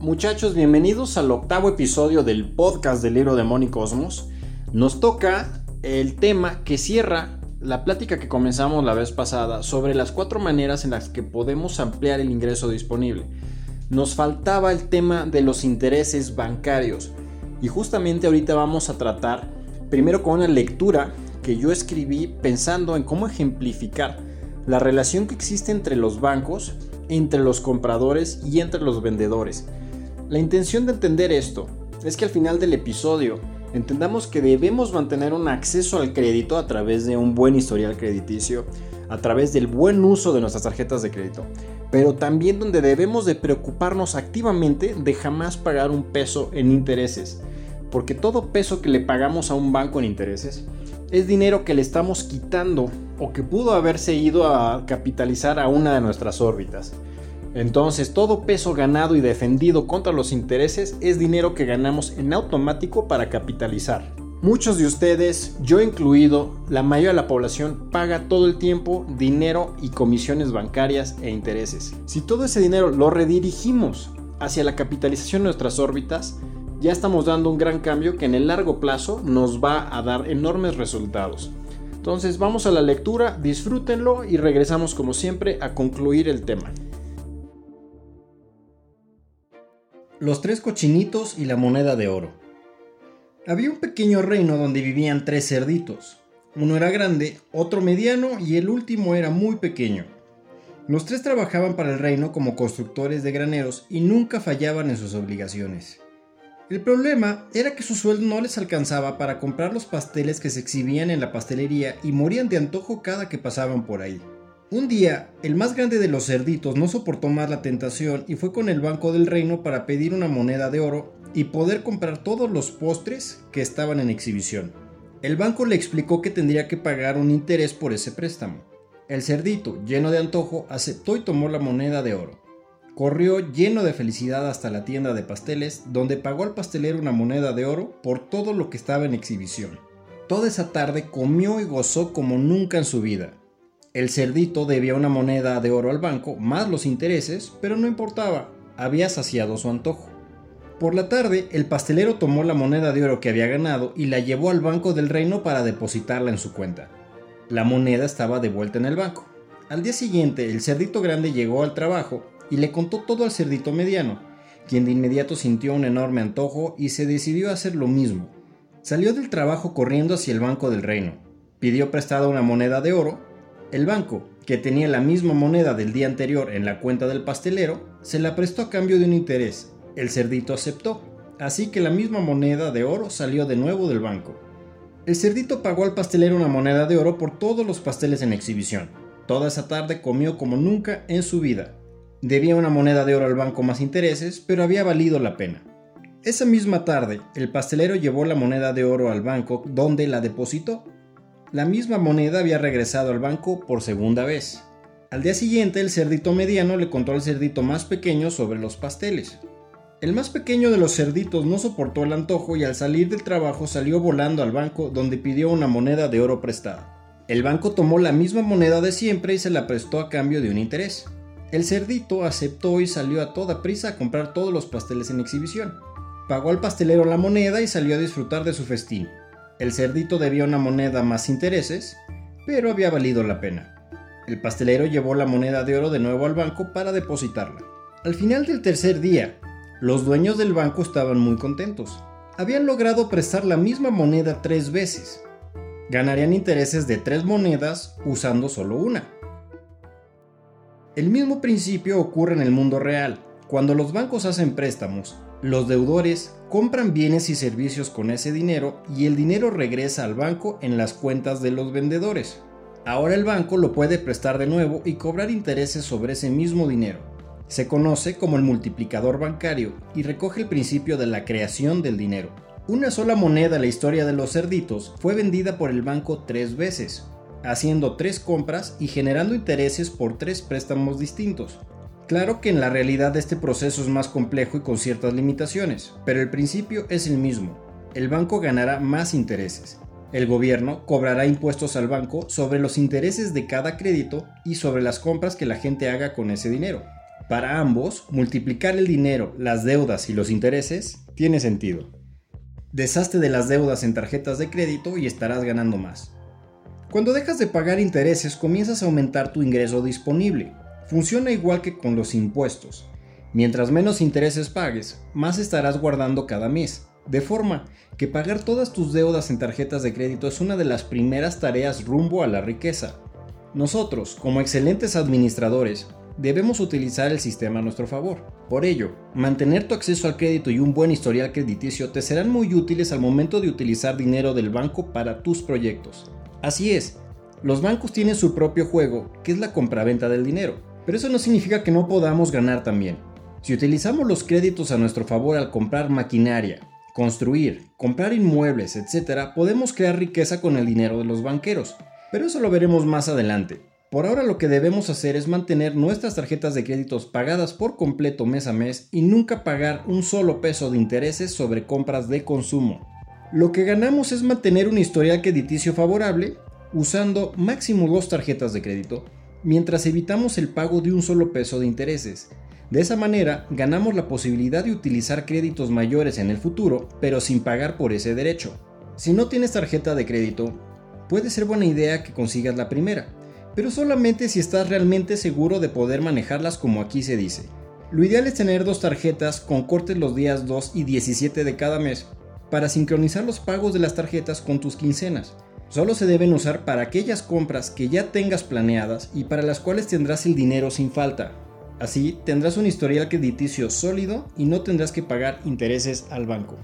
Muchachos, bienvenidos al octavo episodio del podcast del libro de Moni Cosmos. Nos toca el tema que cierra la plática que comenzamos la vez pasada sobre las cuatro maneras en las que podemos ampliar el ingreso disponible. Nos faltaba el tema de los intereses bancarios y justamente ahorita vamos a tratar primero con una lectura que yo escribí pensando en cómo ejemplificar la relación que existe entre los bancos, entre los compradores y entre los vendedores. La intención de entender esto es que al final del episodio entendamos que debemos mantener un acceso al crédito a través de un buen historial crediticio, a través del buen uso de nuestras tarjetas de crédito, pero también donde debemos de preocuparnos activamente de jamás pagar un peso en intereses, porque todo peso que le pagamos a un banco en intereses es dinero que le estamos quitando o que pudo haberse ido a capitalizar a una de nuestras órbitas. Entonces, todo peso ganado y defendido contra los intereses es dinero que ganamos en automático para capitalizar. Muchos de ustedes, yo incluido, la mayoría de la población paga todo el tiempo dinero y comisiones bancarias e intereses. Si todo ese dinero lo redirigimos hacia la capitalización de nuestras órbitas, ya estamos dando un gran cambio que en el largo plazo nos va a dar enormes resultados. Entonces vamos a la lectura, disfrútenlo y regresamos como siempre a concluir el tema. Los tres cochinitos y la moneda de oro. Había un pequeño reino donde vivían tres cerditos. Uno era grande, otro mediano y el último era muy pequeño. Los tres trabajaban para el reino como constructores de graneros y nunca fallaban en sus obligaciones. El problema era que su sueldo no les alcanzaba para comprar los pasteles que se exhibían en la pastelería y morían de antojo cada que pasaban por ahí. Un día, el más grande de los cerditos no soportó más la tentación y fue con el banco del reino para pedir una moneda de oro y poder comprar todos los postres que estaban en exhibición. El banco le explicó que tendría que pagar un interés por ese préstamo. El cerdito, lleno de antojo, aceptó y tomó la moneda de oro. Corrió lleno de felicidad hasta la tienda de pasteles, donde pagó al pastelero una moneda de oro por todo lo que estaba en exhibición. Toda esa tarde comió y gozó como nunca en su vida. El cerdito debía una moneda de oro al banco, más los intereses, pero no importaba, había saciado su antojo. Por la tarde, el pastelero tomó la moneda de oro que había ganado y la llevó al banco del reino para depositarla en su cuenta. La moneda estaba de vuelta en el banco. Al día siguiente, el cerdito grande llegó al trabajo y le contó todo al cerdito mediano, quien de inmediato sintió un enorme antojo y se decidió a hacer lo mismo. Salió del trabajo corriendo hacia el banco del reino. Pidió prestada una moneda de oro el banco, que tenía la misma moneda del día anterior en la cuenta del pastelero, se la prestó a cambio de un interés. El cerdito aceptó, así que la misma moneda de oro salió de nuevo del banco. El cerdito pagó al pastelero una moneda de oro por todos los pasteles en exhibición. Toda esa tarde comió como nunca en su vida. Debía una moneda de oro al banco más intereses, pero había valido la pena. Esa misma tarde, el pastelero llevó la moneda de oro al banco donde la depositó la misma moneda había regresado al banco por segunda vez. Al día siguiente el cerdito mediano le contó al cerdito más pequeño sobre los pasteles. El más pequeño de los cerditos no soportó el antojo y al salir del trabajo salió volando al banco donde pidió una moneda de oro prestada. El banco tomó la misma moneda de siempre y se la prestó a cambio de un interés. El cerdito aceptó y salió a toda prisa a comprar todos los pasteles en exhibición. Pagó al pastelero la moneda y salió a disfrutar de su festín. El cerdito debía una moneda más intereses, pero había valido la pena. El pastelero llevó la moneda de oro de nuevo al banco para depositarla. Al final del tercer día, los dueños del banco estaban muy contentos. Habían logrado prestar la misma moneda tres veces. Ganarían intereses de tres monedas usando solo una. El mismo principio ocurre en el mundo real. Cuando los bancos hacen préstamos, los deudores compran bienes y servicios con ese dinero y el dinero regresa al banco en las cuentas de los vendedores. Ahora el banco lo puede prestar de nuevo y cobrar intereses sobre ese mismo dinero. Se conoce como el multiplicador bancario y recoge el principio de la creación del dinero. Una sola moneda en la historia de los cerditos fue vendida por el banco tres veces, haciendo tres compras y generando intereses por tres préstamos distintos. Claro que en la realidad este proceso es más complejo y con ciertas limitaciones, pero el principio es el mismo. El banco ganará más intereses. El gobierno cobrará impuestos al banco sobre los intereses de cada crédito y sobre las compras que la gente haga con ese dinero. Para ambos, multiplicar el dinero, las deudas y los intereses tiene sentido. Deshazte de las deudas en tarjetas de crédito y estarás ganando más. Cuando dejas de pagar intereses comienzas a aumentar tu ingreso disponible. Funciona igual que con los impuestos. Mientras menos intereses pagues, más estarás guardando cada mes. De forma que pagar todas tus deudas en tarjetas de crédito es una de las primeras tareas rumbo a la riqueza. Nosotros, como excelentes administradores, debemos utilizar el sistema a nuestro favor. Por ello, mantener tu acceso al crédito y un buen historial crediticio te serán muy útiles al momento de utilizar dinero del banco para tus proyectos. Así es, los bancos tienen su propio juego, que es la compraventa del dinero, pero eso no significa que no podamos ganar también. Si utilizamos los créditos a nuestro favor al comprar maquinaria, construir, comprar inmuebles, etc., podemos crear riqueza con el dinero de los banqueros, pero eso lo veremos más adelante. Por ahora lo que debemos hacer es mantener nuestras tarjetas de créditos pagadas por completo mes a mes y nunca pagar un solo peso de intereses sobre compras de consumo. Lo que ganamos es mantener un historial crediticio favorable usando máximo dos tarjetas de crédito, mientras evitamos el pago de un solo peso de intereses. De esa manera, ganamos la posibilidad de utilizar créditos mayores en el futuro, pero sin pagar por ese derecho. Si no tienes tarjeta de crédito, puede ser buena idea que consigas la primera pero solamente si estás realmente seguro de poder manejarlas como aquí se dice. Lo ideal es tener dos tarjetas con cortes los días 2 y 17 de cada mes para sincronizar los pagos de las tarjetas con tus quincenas. Solo se deben usar para aquellas compras que ya tengas planeadas y para las cuales tendrás el dinero sin falta. Así tendrás un historial crediticio sólido y no tendrás que pagar intereses al banco.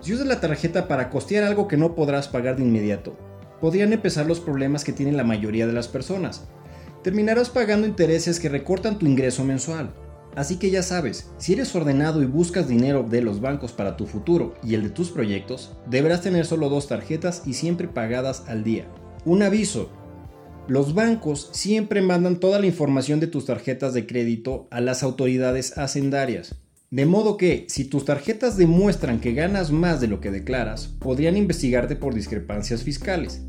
Si usas la tarjeta para costear algo que no podrás pagar de inmediato, podrían empezar los problemas que tienen la mayoría de las personas. Terminarás pagando intereses que recortan tu ingreso mensual. Así que ya sabes, si eres ordenado y buscas dinero de los bancos para tu futuro y el de tus proyectos, deberás tener solo dos tarjetas y siempre pagadas al día. Un aviso. Los bancos siempre mandan toda la información de tus tarjetas de crédito a las autoridades hacendarias. De modo que, si tus tarjetas demuestran que ganas más de lo que declaras, podrían investigarte por discrepancias fiscales.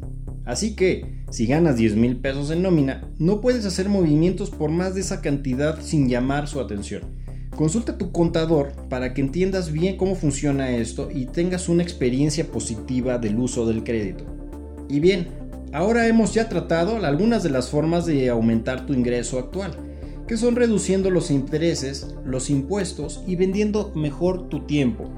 Así que, si ganas 10 mil pesos en nómina, no puedes hacer movimientos por más de esa cantidad sin llamar su atención. Consulta a tu contador para que entiendas bien cómo funciona esto y tengas una experiencia positiva del uso del crédito. Y bien, ahora hemos ya tratado algunas de las formas de aumentar tu ingreso actual que son reduciendo los intereses, los impuestos y vendiendo mejor tu tiempo.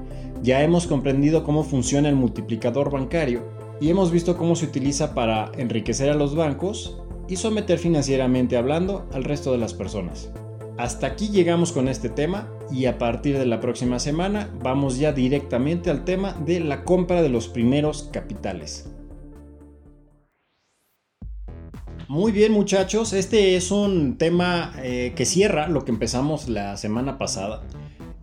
Ya hemos comprendido cómo funciona el multiplicador bancario y hemos visto cómo se utiliza para enriquecer a los bancos y someter financieramente hablando al resto de las personas. Hasta aquí llegamos con este tema y a partir de la próxima semana vamos ya directamente al tema de la compra de los primeros capitales. Muy bien muchachos, este es un tema eh, que cierra lo que empezamos la semana pasada,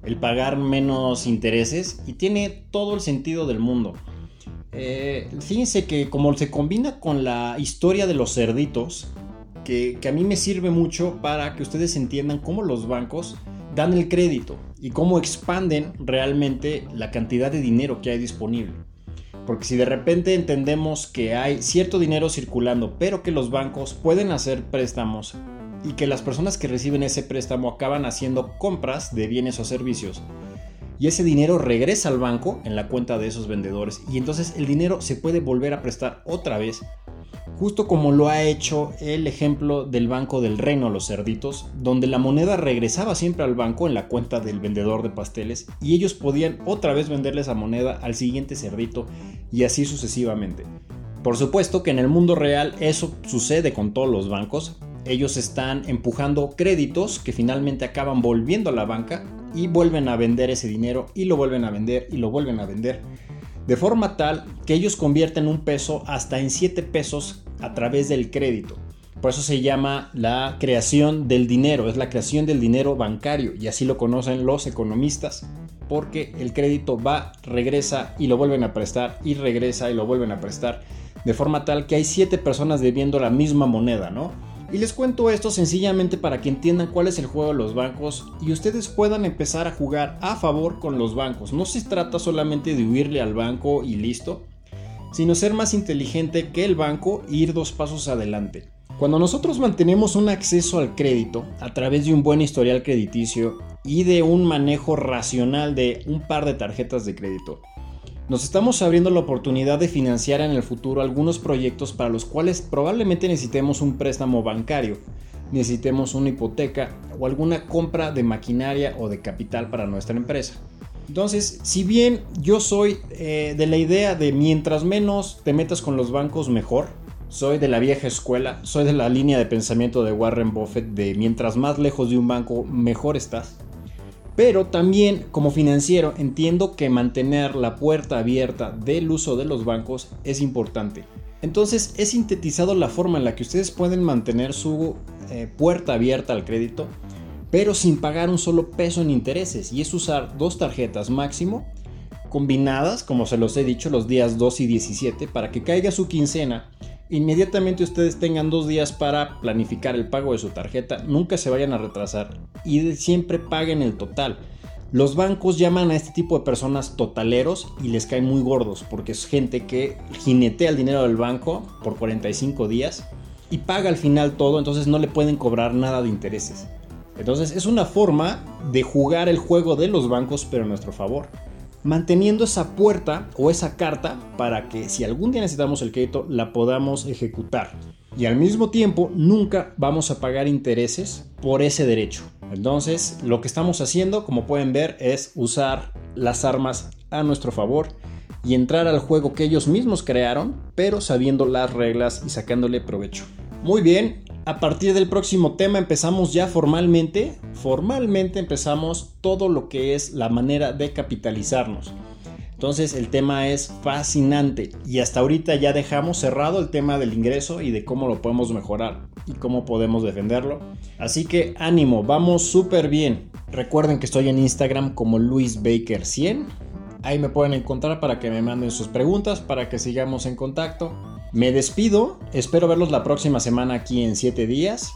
el pagar menos intereses y tiene todo el sentido del mundo. Eh, fíjense que como se combina con la historia de los cerditos, que, que a mí me sirve mucho para que ustedes entiendan cómo los bancos dan el crédito y cómo expanden realmente la cantidad de dinero que hay disponible. Porque si de repente entendemos que hay cierto dinero circulando, pero que los bancos pueden hacer préstamos y que las personas que reciben ese préstamo acaban haciendo compras de bienes o servicios, y ese dinero regresa al banco en la cuenta de esos vendedores, y entonces el dinero se puede volver a prestar otra vez justo como lo ha hecho el ejemplo del Banco del Reino Los Cerditos, donde la moneda regresaba siempre al banco en la cuenta del vendedor de pasteles y ellos podían otra vez venderle esa moneda al siguiente cerdito y así sucesivamente. Por supuesto que en el mundo real eso sucede con todos los bancos. Ellos están empujando créditos que finalmente acaban volviendo a la banca y vuelven a vender ese dinero y lo vuelven a vender y lo vuelven a vender de forma tal que ellos convierten un peso hasta en 7 pesos a través del crédito. Por eso se llama la creación del dinero, es la creación del dinero bancario y así lo conocen los economistas, porque el crédito va, regresa y lo vuelven a prestar y regresa y lo vuelven a prestar, de forma tal que hay 7 personas debiendo la misma moneda, ¿no? Y les cuento esto sencillamente para que entiendan cuál es el juego de los bancos y ustedes puedan empezar a jugar a favor con los bancos. No se trata solamente de huirle al banco y listo, sino ser más inteligente que el banco e ir dos pasos adelante. Cuando nosotros mantenemos un acceso al crédito a través de un buen historial crediticio y de un manejo racional de un par de tarjetas de crédito, nos estamos abriendo la oportunidad de financiar en el futuro algunos proyectos para los cuales probablemente necesitemos un préstamo bancario, necesitemos una hipoteca o alguna compra de maquinaria o de capital para nuestra empresa. Entonces, si bien yo soy eh, de la idea de mientras menos te metas con los bancos, mejor. Soy de la vieja escuela, soy de la línea de pensamiento de Warren Buffett de mientras más lejos de un banco, mejor estás. Pero también como financiero entiendo que mantener la puerta abierta del uso de los bancos es importante. Entonces he sintetizado la forma en la que ustedes pueden mantener su eh, puerta abierta al crédito, pero sin pagar un solo peso en intereses. Y es usar dos tarjetas máximo combinadas, como se los he dicho, los días 2 y 17, para que caiga su quincena inmediatamente ustedes tengan dos días para planificar el pago de su tarjeta, nunca se vayan a retrasar y siempre paguen el total. Los bancos llaman a este tipo de personas totaleros y les caen muy gordos porque es gente que jinetea el dinero del banco por 45 días y paga al final todo, entonces no le pueden cobrar nada de intereses. Entonces es una forma de jugar el juego de los bancos pero a nuestro favor manteniendo esa puerta o esa carta para que si algún día necesitamos el crédito la podamos ejecutar. Y al mismo tiempo nunca vamos a pagar intereses por ese derecho. Entonces lo que estamos haciendo como pueden ver es usar las armas a nuestro favor y entrar al juego que ellos mismos crearon pero sabiendo las reglas y sacándole provecho. Muy bien, a partir del próximo tema empezamos ya formalmente, formalmente empezamos todo lo que es la manera de capitalizarnos. Entonces el tema es fascinante y hasta ahorita ya dejamos cerrado el tema del ingreso y de cómo lo podemos mejorar y cómo podemos defenderlo. Así que ánimo, vamos súper bien. Recuerden que estoy en Instagram como luisbaker 100. Ahí me pueden encontrar para que me manden sus preguntas, para que sigamos en contacto. Me despido, espero verlos la próxima semana aquí en 7 días.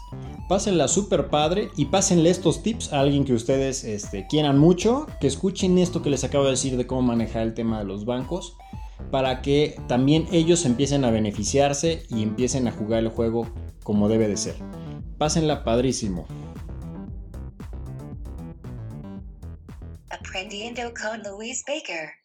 Pásenla súper padre y pásenle estos tips a alguien que ustedes este, quieran mucho, que escuchen esto que les acabo de decir de cómo manejar el tema de los bancos, para que también ellos empiecen a beneficiarse y empiecen a jugar el juego como debe de ser. Pásenla padrísimo. Aprendiendo con Luis Baker.